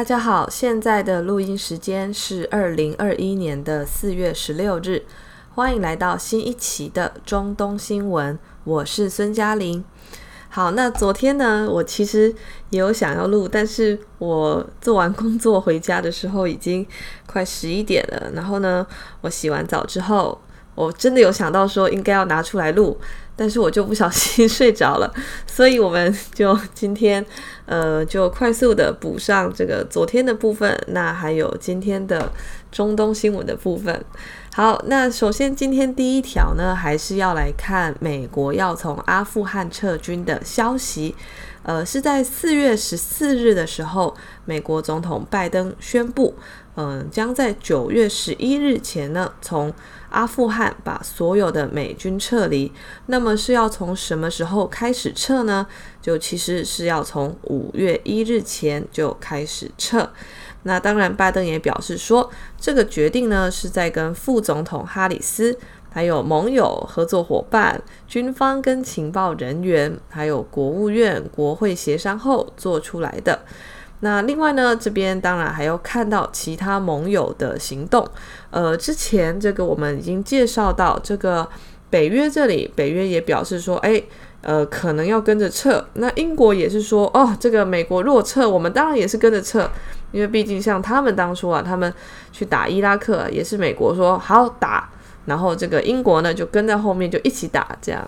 大家好，现在的录音时间是二零二一年的四月十六日，欢迎来到新一期的中东新闻，我是孙嘉玲。好，那昨天呢，我其实也有想要录，但是我做完工作回家的时候已经快十一点了，然后呢，我洗完澡之后，我真的有想到说应该要拿出来录。但是我就不小心 睡着了，所以我们就今天，呃，就快速的补上这个昨天的部分，那还有今天的中东新闻的部分。好，那首先今天第一条呢，还是要来看美国要从阿富汗撤军的消息。呃，是在四月十四日的时候，美国总统拜登宣布，嗯、将在九月十一日前呢，从阿富汗把所有的美军撤离。那么是要从什么时候开始撤呢？就其实是要从五月一日前就开始撤。那当然，拜登也表示说，这个决定呢是在跟副总统哈里斯。还有盟友、合作伙伴、军方跟情报人员，还有国务院、国会协商后做出来的。那另外呢，这边当然还要看到其他盟友的行动。呃，之前这个我们已经介绍到，这个北约这里，北约也表示说，诶，呃，可能要跟着撤。那英国也是说，哦，这个美国若撤，我们当然也是跟着撤，因为毕竟像他们当初啊，他们去打伊拉克，也是美国说好打。然后这个英国呢，就跟在后面就一起打，这样，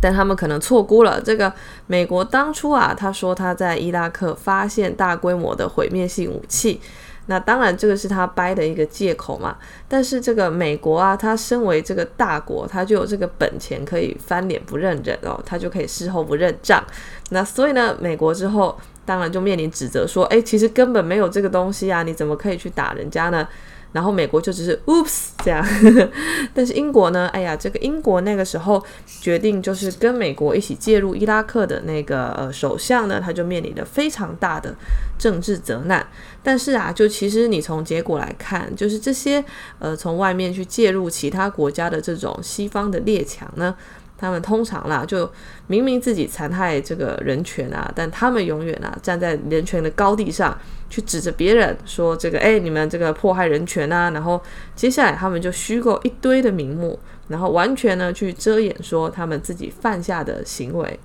但他们可能错估了这个美国当初啊，他说他在伊拉克发现大规模的毁灭性武器，那当然这个是他掰的一个借口嘛。但是这个美国啊，他身为这个大国，他就有这个本钱可以翻脸不认人哦，他就可以事后不认账。那所以呢，美国之后当然就面临指责说，诶，其实根本没有这个东西啊，你怎么可以去打人家呢？然后美国就只是 oops 这样，但是英国呢？哎呀，这个英国那个时候决定就是跟美国一起介入伊拉克的那个呃首相呢，他就面临了非常大的政治责难。但是啊，就其实你从结果来看，就是这些呃从外面去介入其他国家的这种西方的列强呢。他们通常啦，就明明自己残害这个人权啊，但他们永远啊站在人权的高地上去指着别人说这个，哎，你们这个迫害人权啊，然后接下来他们就虚构一堆的名目，然后完全呢去遮掩说他们自己犯下的行为。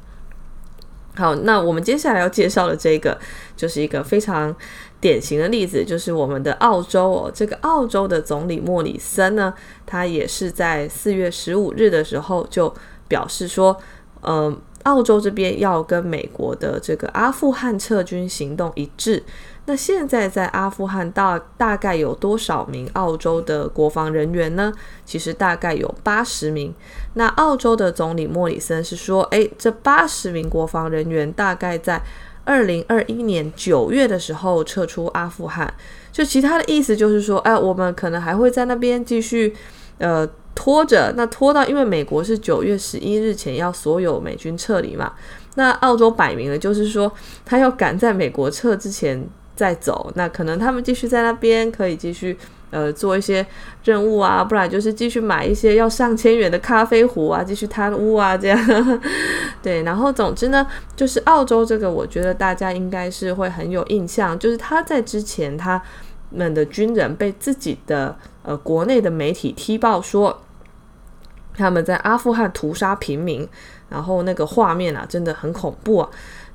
好，那我们接下来要介绍的这个就是一个非常典型的例子，就是我们的澳洲哦，这个澳洲的总理莫里森呢，他也是在四月十五日的时候就。表示说，呃，澳洲这边要跟美国的这个阿富汗撤军行动一致。那现在在阿富汗大大概有多少名澳洲的国防人员呢？其实大概有八十名。那澳洲的总理莫里森是说，诶，这八十名国防人员大概在二零二一年九月的时候撤出阿富汗。就其他的意思就是说，哎，我们可能还会在那边继续，呃。拖着，那拖到，因为美国是九月十一日前要所有美军撤离嘛，那澳洲摆明了就是说，他要赶在美国撤之前再走，那可能他们继续在那边可以继续呃做一些任务啊，不然就是继续买一些要上千元的咖啡壶啊，继续贪污啊这样，对，然后总之呢，就是澳洲这个，我觉得大家应该是会很有印象，就是他在之前他们的军人被自己的呃国内的媒体踢爆说。他们在阿富汗屠杀平民，然后那个画面啊，真的很恐怖啊。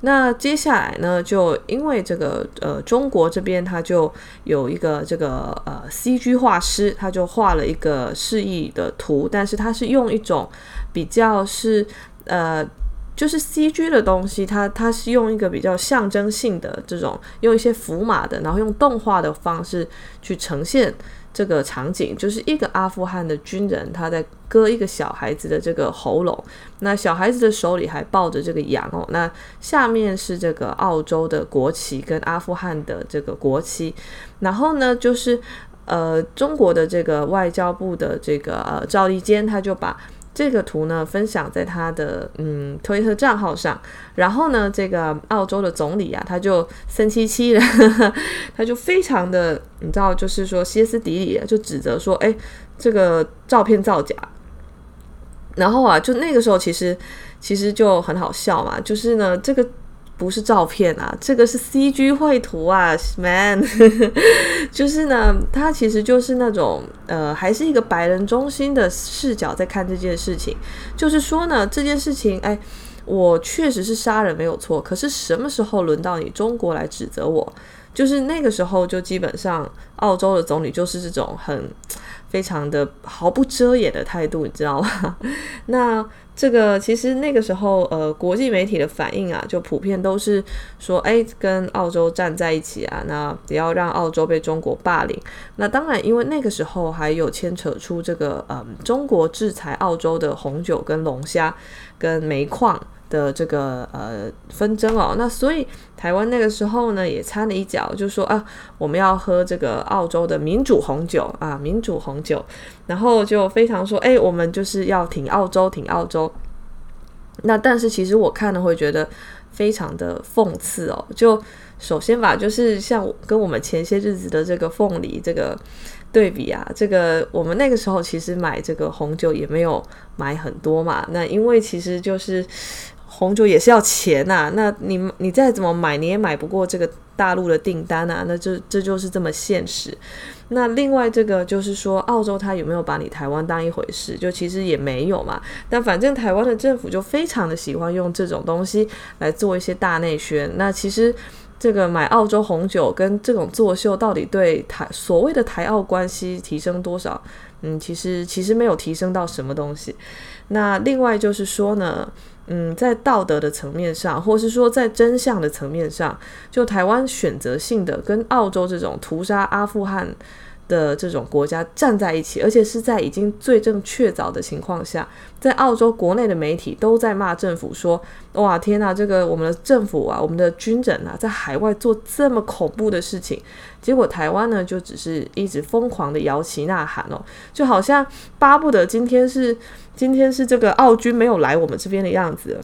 那接下来呢，就因为这个呃，中国这边他就有一个这个呃 CG 画师，他就画了一个示意的图，但是他是用一种比较是呃，就是 CG 的东西，它它是用一个比较象征性的这种，用一些符码的，然后用动画的方式去呈现。这个场景就是一个阿富汗的军人，他在割一个小孩子的这个喉咙，那小孩子的手里还抱着这个羊哦，那下面是这个澳洲的国旗跟阿富汗的这个国旗，然后呢，就是呃中国的这个外交部的这个呃赵立坚他就把。这个图呢，分享在他的嗯推特账号上，然后呢，这个澳洲的总理啊，他就三七七的，他就非常的，你知道，就是说歇斯底里，就指责说，哎，这个照片造假。然后啊，就那个时候其实其实就很好笑嘛，就是呢，这个不是照片啊，这个是 CG 绘图啊，man，就是呢，他其实就是那种呃，还是一个白人中心的视角在看这件事情。就是说呢，这件事情，哎，我确实是杀人没有错，可是什么时候轮到你中国来指责我？就是那个时候，就基本上澳洲的总理就是这种很非常的毫不遮掩的态度，你知道吗？那。这个其实那个时候，呃，国际媒体的反应啊，就普遍都是说，哎，跟澳洲站在一起啊，那不要让澳洲被中国霸凌。那当然，因为那个时候还有牵扯出这个，嗯，中国制裁澳洲的红酒跟龙虾跟煤矿。的这个呃纷争哦，那所以台湾那个时候呢也掺了一脚，就说啊，我们要喝这个澳洲的民主红酒啊，民主红酒，然后就非常说，哎，我们就是要挺澳洲，挺澳洲。那但是其实我看了会觉得非常的讽刺哦，就首先吧，就是像跟我们前些日子的这个凤梨这个对比啊，这个我们那个时候其实买这个红酒也没有买很多嘛，那因为其实就是。红酒也是要钱呐、那你你再怎么买，你也买不过这个大陆的订单啊，那这这就是这么现实。那另外这个就是说，澳洲它有没有把你台湾当一回事？就其实也没有嘛。但反正台湾的政府就非常的喜欢用这种东西来做一些大内宣。那其实这个买澳洲红酒跟这种作秀，到底对台所谓的台澳关系提升多少？嗯，其实其实没有提升到什么东西。那另外就是说呢。嗯，在道德的层面上，或是说在真相的层面上，就台湾选择性的跟澳洲这种屠杀阿富汗的这种国家站在一起，而且是在已经罪证确凿的情况下，在澳洲国内的媒体都在骂政府说：“哇，天呐，这个我们的政府啊，我们的军人啊，在海外做这么恐怖的事情。”结果台湾呢，就只是一直疯狂的摇旗呐喊哦，就好像巴不得今天是今天是这个澳军没有来我们这边的样子。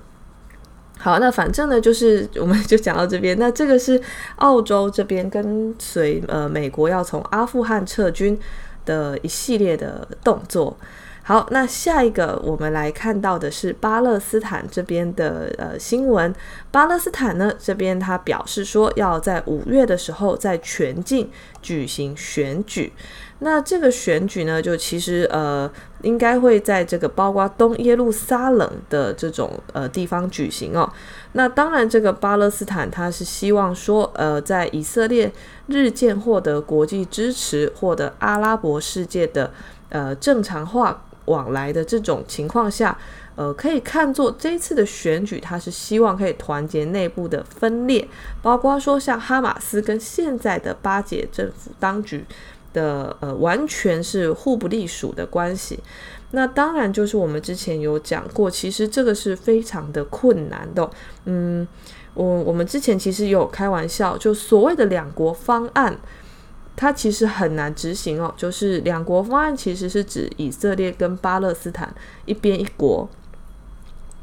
好，那反正呢，就是我们 就讲到这边。那这个是澳洲这边跟随呃美国要从阿富汗撤军的一系列的动作。好，那下一个我们来看到的是巴勒斯坦这边的呃新闻。巴勒斯坦呢这边他表示说要在五月的时候在全境举行选举。那这个选举呢，就其实呃，应该会在这个包括东耶路撒冷的这种呃地方举行哦。那当然，这个巴勒斯坦他是希望说，呃，在以色列日渐获得国际支持，获得阿拉伯世界的呃正常化往来的这种情况下，呃，可以看作这一次的选举，他是希望可以团结内部的分裂，包括说像哈马斯跟现在的巴解政府当局。的呃，完全是互不隶属的关系。那当然就是我们之前有讲过，其实这个是非常的困难的。嗯，我我们之前其实有开玩笑，就所谓的两国方案，它其实很难执行哦。就是两国方案其实是指以色列跟巴勒斯坦一边一国。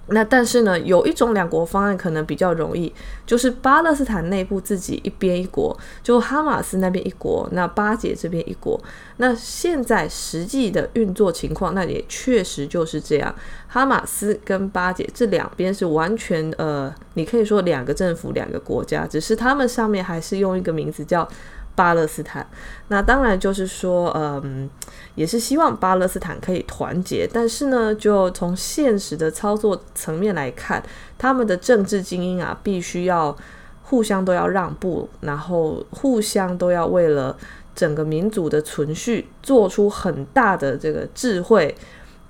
那但是呢，有一种两国方案可能比较容易，就是巴勒斯坦内部自己一边一国，就哈马斯那边一国，那巴解这边一国。那现在实际的运作情况，那也确实就是这样，哈马斯跟巴解这两边是完全呃，你可以说两个政府两个国家，只是他们上面还是用一个名字叫。巴勒斯坦，那当然就是说，嗯，也是希望巴勒斯坦可以团结，但是呢，就从现实的操作层面来看，他们的政治精英啊，必须要互相都要让步，然后互相都要为了整个民族的存续做出很大的这个智慧，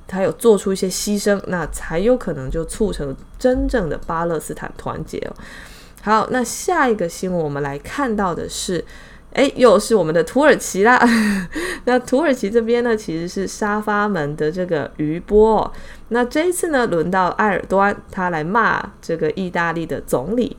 还有做出一些牺牲，那才有可能就促成真正的巴勒斯坦团结哦。好，那下一个新闻我们来看到的是。诶，又是我们的土耳其啦。那土耳其这边呢，其实是沙发门的这个余波。那这一次呢，轮到埃尔多安，他来骂这个意大利的总理。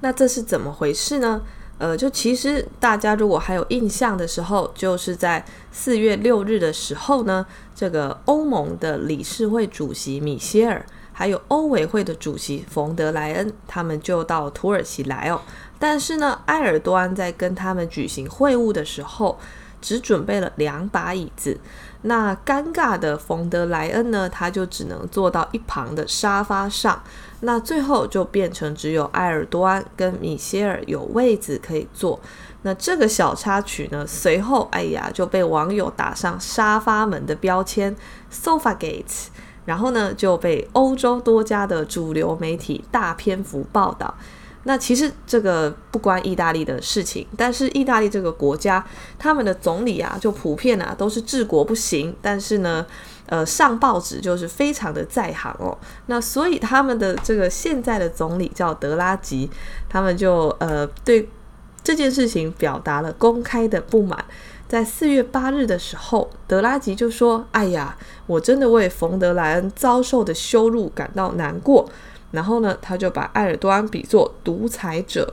那这是怎么回事呢？呃，就其实大家如果还有印象的时候，就是在四月六日的时候呢，这个欧盟的理事会主席米歇尔，还有欧委会的主席冯德莱恩，他们就到土耳其来哦。但是呢，埃尔多安在跟他们举行会晤的时候，只准备了两把椅子。那尴尬的冯德莱恩呢，他就只能坐到一旁的沙发上。那最后就变成只有埃尔多安跟米歇尔有位子可以坐。那这个小插曲呢，随后哎呀就被网友打上沙发门的标签 Sofagate，然后呢就被欧洲多家的主流媒体大篇幅报道。那其实这个不关意大利的事情，但是意大利这个国家，他们的总理啊，就普遍啊都是治国不行，但是呢，呃，上报纸就是非常的在行哦。那所以他们的这个现在的总理叫德拉吉，他们就呃对这件事情表达了公开的不满。在四月八日的时候，德拉吉就说：“哎呀，我真的为冯德莱恩遭受的羞辱感到难过。”然后呢，他就把埃尔多安比作独裁者。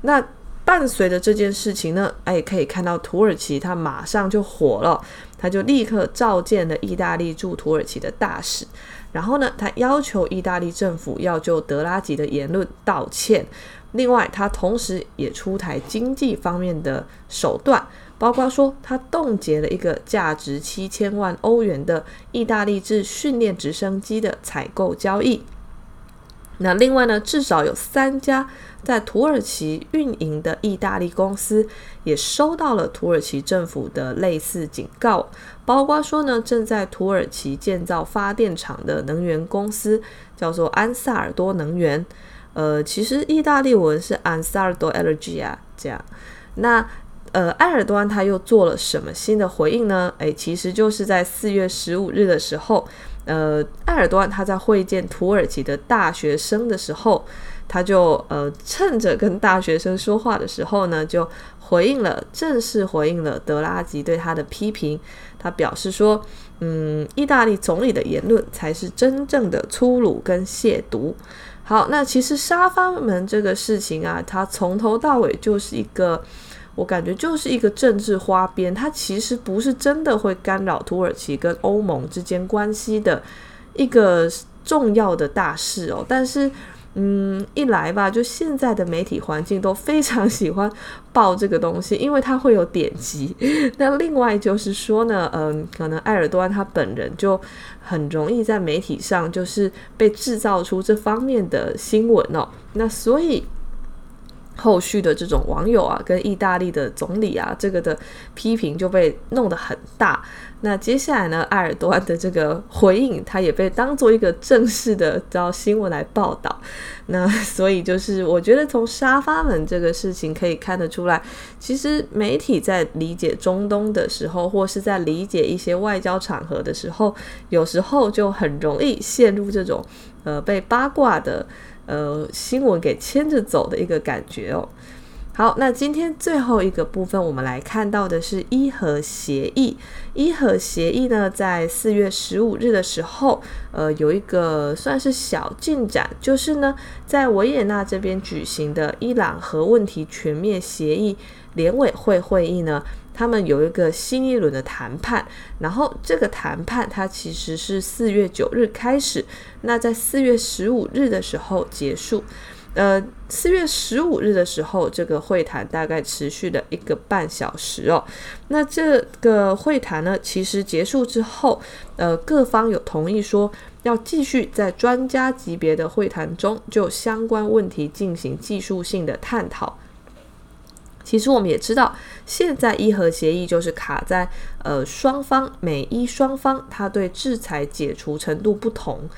那伴随着这件事情呢，哎，可以看到土耳其他马上就火了，他就立刻召见了意大利驻土耳其的大使。然后呢，他要求意大利政府要就德拉吉的言论道歉。另外，他同时也出台经济方面的手段，包括说他冻结了一个价值七千万欧元的意大利制训练直升机的采购交易。那另外呢，至少有三家在土耳其运营的意大利公司也收到了土耳其政府的类似警告，包括说呢，正在土耳其建造发电厂的能源公司叫做安萨尔多能源，呃，其实意大利文是 Ansardo Energia 这样。那呃，埃尔多安他又做了什么新的回应呢？诶，其实就是在四月十五日的时候。呃，埃尔多安他在会见土耳其的大学生的时候，他就呃趁着跟大学生说话的时候呢，就回应了，正式回应了德拉吉对他的批评。他表示说，嗯，意大利总理的言论才是真正的粗鲁跟亵渎。好，那其实沙发门这个事情啊，它从头到尾就是一个。我感觉就是一个政治花边，它其实不是真的会干扰土耳其跟欧盟之间关系的一个重要的大事哦。但是，嗯，一来吧，就现在的媒体环境都非常 喜欢报这个东西，因为它会有点击。那另外就是说呢，嗯，可能埃尔多安他本人就很容易在媒体上就是被制造出这方面的新闻哦。那所以。后续的这种网友啊，跟意大利的总理啊，这个的批评就被弄得很大。那接下来呢，埃尔多安的这个回应，他也被当做一个正式的招新闻来报道。那所以就是，我觉得从沙发门这个事情可以看得出来，其实媒体在理解中东的时候，或是在理解一些外交场合的时候，有时候就很容易陷入这种呃被八卦的。呃，新闻给牵着走的一个感觉哦。好，那今天最后一个部分，我们来看到的是伊核协议。伊核协议呢，在四月十五日的时候，呃，有一个算是小进展，就是呢，在维也纳这边举行的伊朗核问题全面协议联委会会议呢。他们有一个新一轮的谈判，然后这个谈判它其实是四月九日开始，那在四月十五日的时候结束。呃，四月十五日的时候，这个会谈大概持续了一个半小时哦。那这个会谈呢，其实结束之后，呃，各方有同意说要继续在专家级别的会谈中就相关问题进行技术性的探讨。其实我们也知道，现在伊核协议就是卡在呃双方美伊双方他对制裁解除程度不同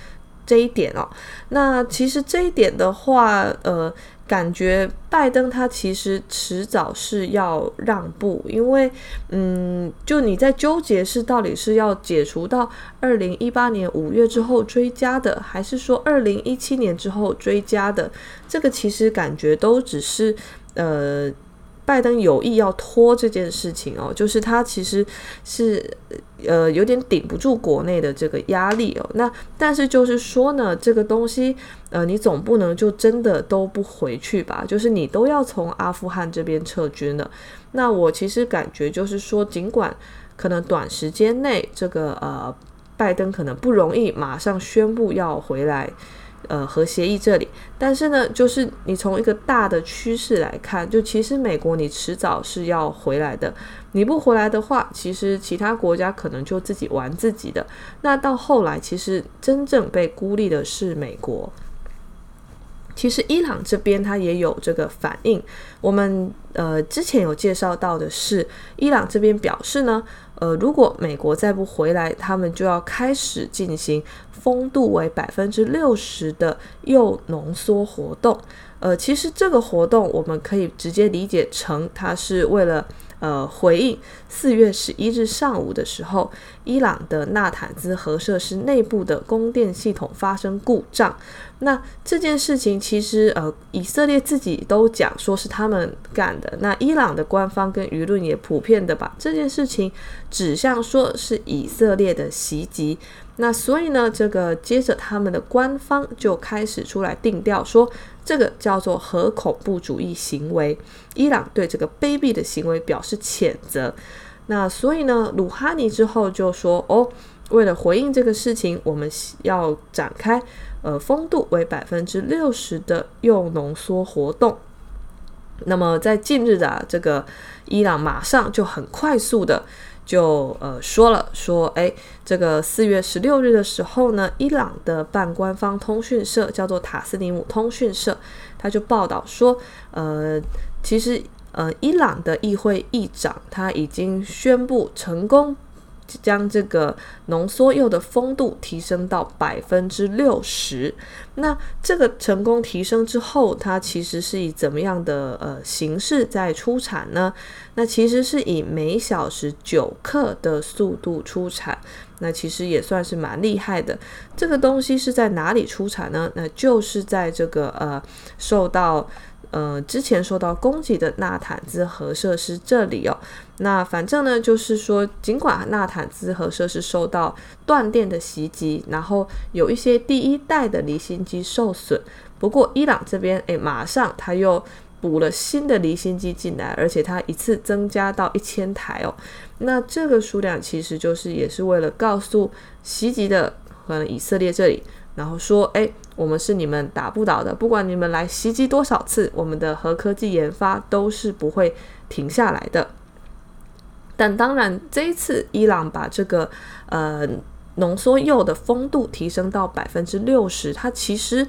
这一点哦。那其实这一点的话，呃，感觉拜登他其实迟早是要让步，因为嗯，就你在纠结是到底是要解除到二零一八年五月之后追加的，还是说二零一七年之后追加的？这个其实感觉都只是呃。拜登有意要拖这件事情哦，就是他其实是呃有点顶不住国内的这个压力哦。那但是就是说呢，这个东西呃你总不能就真的都不回去吧？就是你都要从阿富汗这边撤军了。那我其实感觉就是说，尽管可能短时间内这个呃拜登可能不容易马上宣布要回来。呃，核协议这里，但是呢，就是你从一个大的趋势来看，就其实美国你迟早是要回来的。你不回来的话，其实其他国家可能就自己玩自己的。那到后来，其实真正被孤立的是美国。其实伊朗这边它也有这个反应。我们呃之前有介绍到的是，伊朗这边表示呢，呃如果美国再不回来，他们就要开始进行丰度为百分之六十的铀浓缩活动。呃，其实这个活动我们可以直接理解成，它是为了。呃，回应四月十一日上午的时候，伊朗的纳坦兹核设施内部的供电系统发生故障。那这件事情其实呃，以色列自己都讲说是他们干的。那伊朗的官方跟舆论也普遍的把这件事情指向说是以色列的袭击。那所以呢，这个接着他们的官方就开始出来定调，说这个叫做核恐怖主义行为。伊朗对这个卑鄙的行为表示谴责。那所以呢，鲁哈尼之后就说：“哦，为了回应这个事情，我们要展开呃丰度为百分之六十的铀浓缩活动。”那么在近日的、这个伊朗马上就很快速的。就呃说了说，诶，这个四月十六日的时候呢，伊朗的半官方通讯社叫做塔斯尼姆通讯社，他就报道说，呃，其实呃，伊朗的议会议长他已经宣布成功。将这个浓缩铀的丰度提升到百分之六十。那这个成功提升之后，它其实是以怎么样的呃形式在出产呢？那其实是以每小时九克的速度出产。那其实也算是蛮厉害的。这个东西是在哪里出产呢？那就是在这个呃受到。呃，之前受到攻击的纳坦兹核设施这里哦，那反正呢，就是说，尽管纳坦兹核设施受到断电的袭击，然后有一些第一代的离心机受损，不过伊朗这边诶，马上他又补了新的离心机进来，而且他一次增加到一千台哦，那这个数量其实就是也是为了告诉袭击的可能以色列这里。然后说，哎，我们是你们打不倒的，不管你们来袭击多少次，我们的核科技研发都是不会停下来的。但当然，这一次伊朗把这个呃浓缩铀的丰度提升到百分之六十，它其实。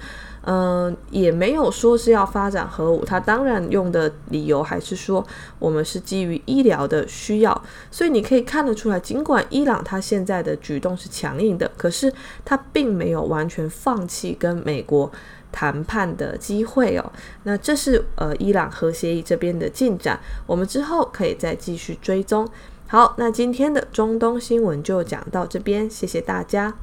嗯、呃，也没有说是要发展核武，他当然用的理由还是说我们是基于医疗的需要，所以你可以看得出来，尽管伊朗他现在的举动是强硬的，可是他并没有完全放弃跟美国谈判的机会哦。那这是呃伊朗核协议这边的进展，我们之后可以再继续追踪。好，那今天的中东新闻就讲到这边，谢谢大家。